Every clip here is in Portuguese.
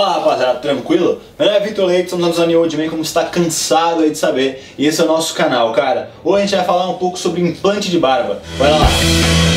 Fala rapaziada, tranquilo? Meu nome é Vitor Leite, somos anos Aniold Man, como está cansado aí de saber, e esse é o nosso canal, cara. Hoje a gente vai falar um pouco sobre implante de barba. Bora lá!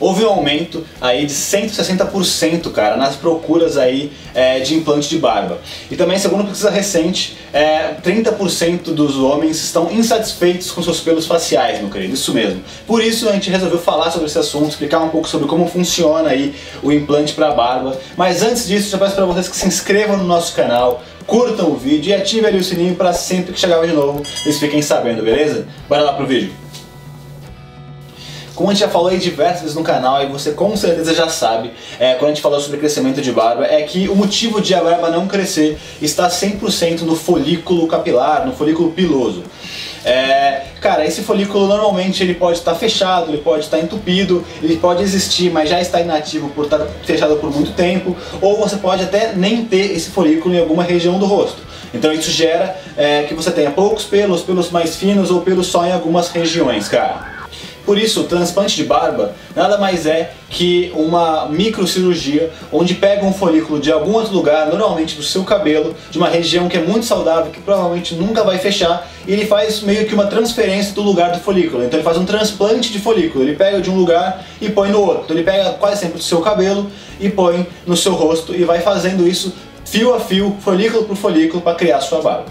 Houve um aumento aí de 160% cara nas procuras aí é, de implante de barba. E também, segundo pesquisa recente, é, 30% dos homens estão insatisfeitos com seus pelos faciais, meu querido, isso mesmo. Por isso a gente resolveu falar sobre esse assunto, explicar um pouco sobre como funciona aí o implante para barba. Mas antes disso, já peço para vocês que se inscrevam no nosso canal, curtam o vídeo e ativem ali o sininho para sempre que chegar de novo, eles fiquem sabendo, beleza? Bora lá pro vídeo. Como a gente já falou aí diversas vezes no canal, e você com certeza já sabe, é, quando a gente falou sobre crescimento de barba, é que o motivo de a barba não crescer está 100% no folículo capilar, no folículo piloso. É, cara, esse folículo normalmente ele pode estar fechado, ele pode estar entupido, ele pode existir, mas já está inativo por estar fechado por muito tempo, ou você pode até nem ter esse folículo em alguma região do rosto. Então isso gera é, que você tenha poucos pelos, pelos mais finos ou pelos só em algumas regiões, cara. Por isso, o transplante de barba nada mais é que uma microcirurgia onde pega um folículo de algum outro lugar, normalmente do seu cabelo, de uma região que é muito saudável, que provavelmente nunca vai fechar, e ele faz meio que uma transferência do lugar do folículo. Então ele faz um transplante de folículo, ele pega de um lugar e põe no outro. Então ele pega quase sempre do seu cabelo e põe no seu rosto e vai fazendo isso fio a fio, folículo por folículo para criar sua barba.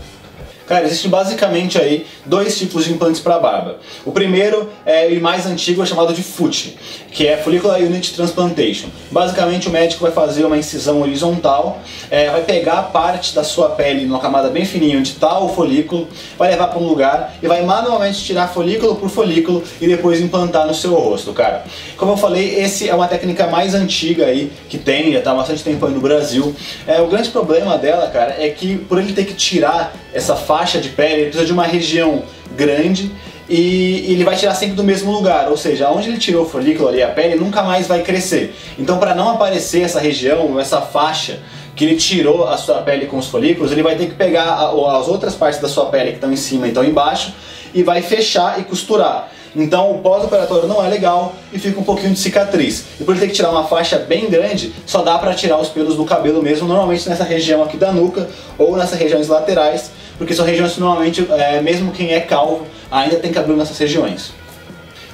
Cara, existem basicamente aí dois tipos de implantes para barba. O primeiro é o mais antigo, é chamado de FUT, que é Follicular Unit Transplantation. Basicamente o médico vai fazer uma incisão horizontal, é, vai pegar parte da sua pele numa camada bem fininha onde está o folículo, vai levar para um lugar e vai manualmente tirar folículo por folículo e depois implantar no seu rosto, cara. Como eu falei, esse é uma técnica mais antiga aí que tem, já está há bastante tempo aí no Brasil. É, o grande problema dela, cara, é que por ele ter que tirar essa faixa de pele, ele precisa de uma região grande e ele vai tirar sempre do mesmo lugar, ou seja, onde ele tirou o folículo ali, a pele, nunca mais vai crescer. Então para não aparecer essa região, essa faixa que ele tirou a sua pele com os folículos, ele vai ter que pegar as outras partes da sua pele que estão em cima e estão embaixo e vai fechar e costurar. Então o pós-operatório não é legal e fica um pouquinho de cicatriz. E por ter que tirar uma faixa bem grande, só dá para tirar os pelos do cabelo mesmo, normalmente nessa região aqui da nuca ou nessas regiões laterais, porque são regiões que normalmente, é, mesmo quem é calvo, ainda tem cabelo nessas regiões.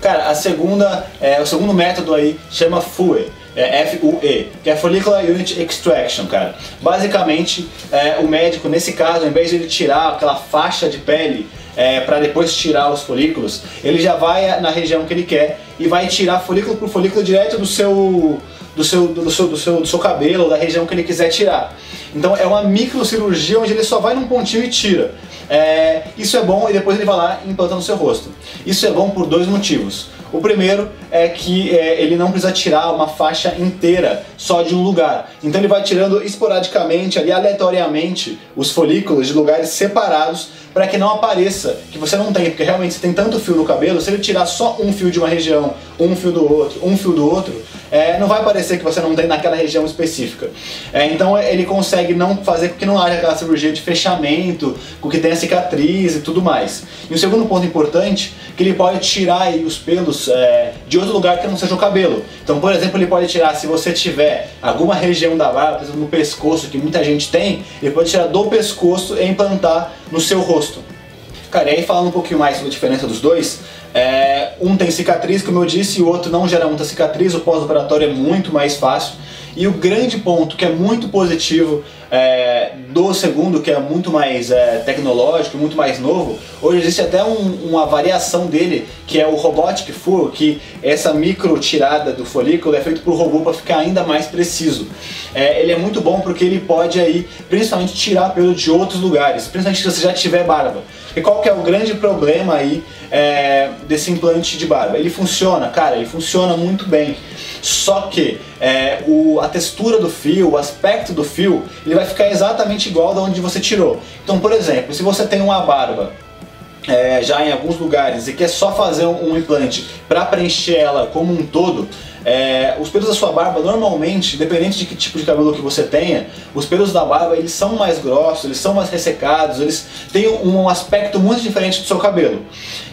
Cara, a segunda, é, o segundo método aí chama FUE. É FUE, que é Follicular Unit Extraction, cara. Basicamente, é, o médico, nesse caso, ao invés de ele tirar aquela faixa de pele é, para depois tirar os folículos, ele já vai na região que ele quer e vai tirar folículo por folículo direto do seu, do seu, do seu, do seu, do seu cabelo, da região que ele quiser tirar. Então é uma microcirurgia onde ele só vai num pontinho e tira. É, isso é bom e depois ele vai lá e implanta no seu rosto. Isso é bom por dois motivos. O primeiro é que é, ele não precisa tirar uma faixa inteira só de um lugar. Então ele vai tirando esporadicamente, ali aleatoriamente, os folículos de lugares separados para que não apareça que você não tem, porque realmente você tem tanto fio no cabelo, se ele tirar só um fio de uma região, um fio do outro, um fio do outro, é, não vai parecer que você não tem naquela região específica. É, então ele consegue não fazer com que não haja aquela cirurgia de fechamento, com que tenha cicatriz e tudo mais. E o segundo ponto importante, que ele pode tirar os pelos é, de outro lugar que não seja o cabelo. Então, por exemplo, ele pode tirar, se você tiver alguma região da barba, por exemplo, no pescoço, que muita gente tem, ele pode tirar do pescoço e implantar no seu rosto. Cara, e aí falando um pouquinho mais sobre a diferença dos dois, é, um tem cicatriz, como eu disse, e o outro não gera muita cicatriz, o pós-operatório é muito mais fácil. E o grande ponto que é muito positivo é, do segundo, que é muito mais é, tecnológico, muito mais novo, hoje existe até um, uma variação dele, que é o Robotic Full, que essa micro tirada do folículo é feito por robô para ficar ainda mais preciso. É, ele é muito bom porque ele pode aí, principalmente tirar pelo de outros lugares, principalmente se você já tiver barba. E qual que é o grande problema aí é, desse implante de barba? Ele funciona, cara, ele funciona muito bem. Só que é, o, a textura do fio, o aspecto do fio, ele vai ficar exatamente igual da onde você tirou. Então, por exemplo, se você tem uma barba é, já em alguns lugares e quer só fazer um, um implante para preencher ela como um todo, é, os pelos da sua barba normalmente, independente de que tipo de cabelo que você tenha, os pelos da barba eles são mais grossos, eles são mais ressecados, eles têm um aspecto muito diferente do seu cabelo.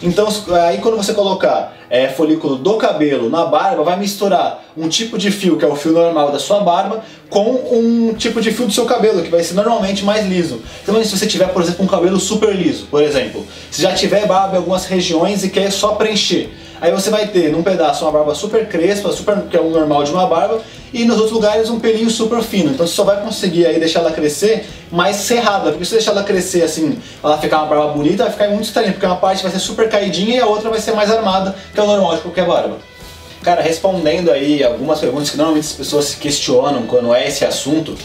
Então aí quando você colocar é, folículo do cabelo na barba, vai misturar um tipo de fio que é o fio normal da sua barba com um tipo de fio do seu cabelo que vai ser normalmente mais liso. Então se você tiver, por exemplo, um cabelo super liso, por exemplo, se já tiver barba em algumas regiões e quer só preencher Aí você vai ter num pedaço uma barba super crespa, super, que é o normal de uma barba, e nos outros lugares um pelinho super fino. Então você só vai conseguir aí deixar ela crescer mais cerrada, porque se deixar ela crescer assim, ela ficar uma barba bonita, vai ficar muito estranho, porque uma parte vai ser super caidinha e a outra vai ser mais armada, que é o normal de qualquer barba. Cara, respondendo aí algumas perguntas que normalmente as pessoas se questionam quando é esse assunto,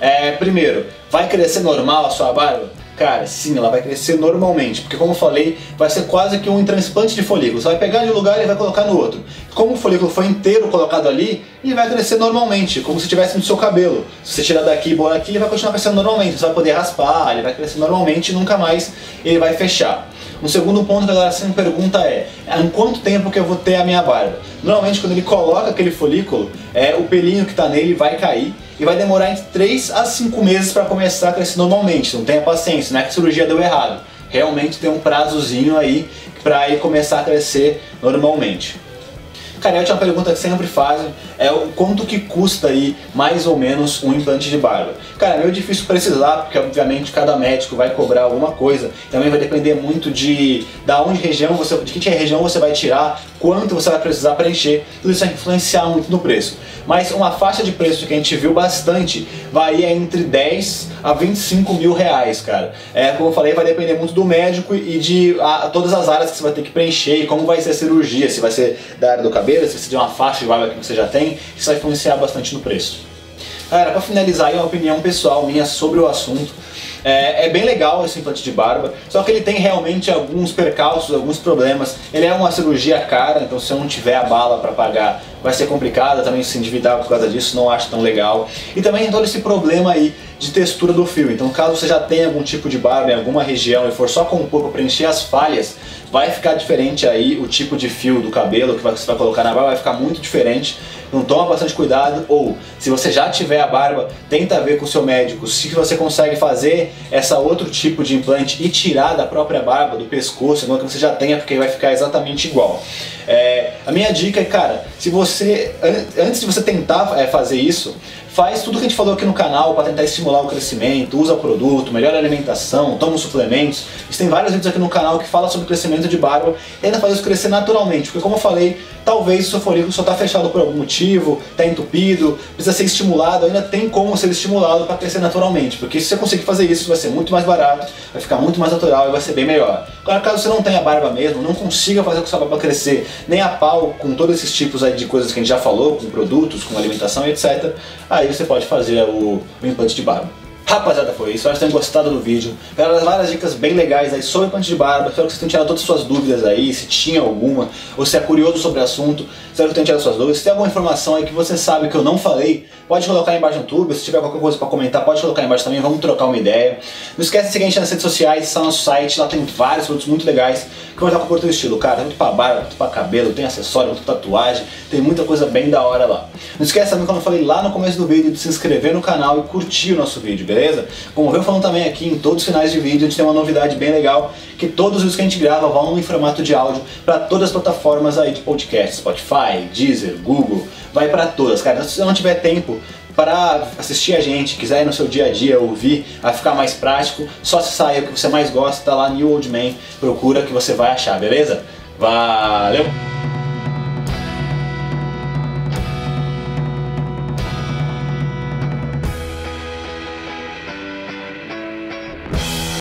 é, primeiro, vai crescer normal a sua barba? Cara, sim, ela vai crescer normalmente, porque como eu falei, vai ser quase que um transplante de folículo. Você vai pegar de um lugar e vai colocar no outro. Como o folículo foi inteiro colocado ali, ele vai crescer normalmente, como se tivesse no seu cabelo. Se você tirar daqui e botar aqui, ele vai continuar crescendo normalmente. Você vai poder raspar, ele vai crescer normalmente e nunca mais ele vai fechar. Um segundo ponto que a galera sempre pergunta é, em quanto tempo que eu vou ter a minha barba? Normalmente quando ele coloca aquele folículo, é, o pelinho que está nele vai cair e vai demorar entre 3 a 5 meses para começar a crescer normalmente. Não tenha paciência, não é que a cirurgia deu errado. Realmente tem um prazozinho aí para ele começar a crescer normalmente. Cara, a última pergunta que sempre fazem é o quanto que custa aí mais ou menos um implante de barba. Cara, é meio difícil precisar, porque obviamente cada médico vai cobrar alguma coisa. Também vai depender muito de da onde região você, de que região você vai tirar, quanto você vai precisar preencher. Tudo isso vai influenciar muito no preço. Mas uma faixa de preço que a gente viu bastante varia entre 10 a 25 mil reais, cara. É, como eu falei, vai depender muito do médico e de a, todas as áreas que você vai ter que preencher e como vai ser a cirurgia, se vai ser da área do cabelo, se você tem uma faixa de barba que você já tem, isso vai influenciar bastante no preço. Galera, para finalizar aí uma opinião pessoal minha sobre o assunto, é, é, bem legal esse implante de barba, só que ele tem realmente alguns percalços, alguns problemas. Ele é uma cirurgia cara, então se eu não tiver a bala para pagar, vai ser complicado também se endividar por causa disso, não acho tão legal. E também tem todo esse problema aí de textura do fio. Então caso você já tenha algum tipo de barba em alguma região e for só compor para preencher as falhas, vai ficar diferente aí o tipo de fio do cabelo que você vai colocar na barba, vai ficar muito diferente. Então toma bastante cuidado, ou se você já tiver a barba, tenta ver com o seu médico se você consegue fazer essa outro tipo de implante e tirar da própria barba, do pescoço, não que você já tenha, porque vai ficar exatamente igual. É, a minha dica é, cara, se você, antes de você tentar é, fazer isso, faz tudo que a gente falou aqui no canal para tentar estimular o crescimento, usa produto, melhora a alimentação, toma suplementos. Tem vários vídeos aqui no canal que fala sobre crescimento de barba e ainda faz isso crescer naturalmente, porque como eu falei, talvez o seu folículo só está fechado por algum motivo, está entupido, precisa ser estimulado, ainda tem como ser estimulado para crescer naturalmente, porque se você conseguir fazer isso, vai ser muito mais barato, vai ficar muito mais natural e vai ser bem melhor. Agora, caso você não tenha barba mesmo, não consiga fazer com sua barba crescer nem a pau com todos esses tipos aí de coisas que a gente já falou, com produtos, com alimentação e etc., aí você pode fazer o, o implante de barba. Rapaziada, foi isso. Espero que vocês tenham gostado do vídeo. Pegaram várias dicas bem legais aí sobre implante de barba. Espero que vocês tenham tirado todas as suas dúvidas aí, se tinha alguma, ou se é curioso sobre o assunto. Espero que tenham tirado suas dúvidas. Se tem alguma informação aí que você sabe que eu não falei, pode colocar aí embaixo no YouTube. Se tiver qualquer coisa para comentar, pode colocar aí embaixo também. Vamos trocar uma ideia. Não esquece de seguir a gente nas redes sociais, está no nosso site. Lá tem vários produtos muito legais que vão estar com o teu estilo, cara. Tanto para barba, tanto para cabelo, tem acessório, tem tatuagem. Tem muita coisa bem da hora lá. Não esquece também, como eu falei lá no começo do vídeo, de se inscrever no canal e curtir o nosso vídeo, beleza? Como eu falando também aqui, em todos os finais de vídeo, a gente tem uma novidade bem legal, que todos os vídeos que a gente grava vão em formato de áudio para todas as plataformas aí de podcast, Spotify, Deezer, Google, vai para todas, cara. Se você não tiver tempo para assistir a gente, quiser ir no seu dia a dia ouvir, a ficar mais prático, só se sair o que você mais gosta, tá lá New Old Man, procura que você vai achar, beleza? Valeu!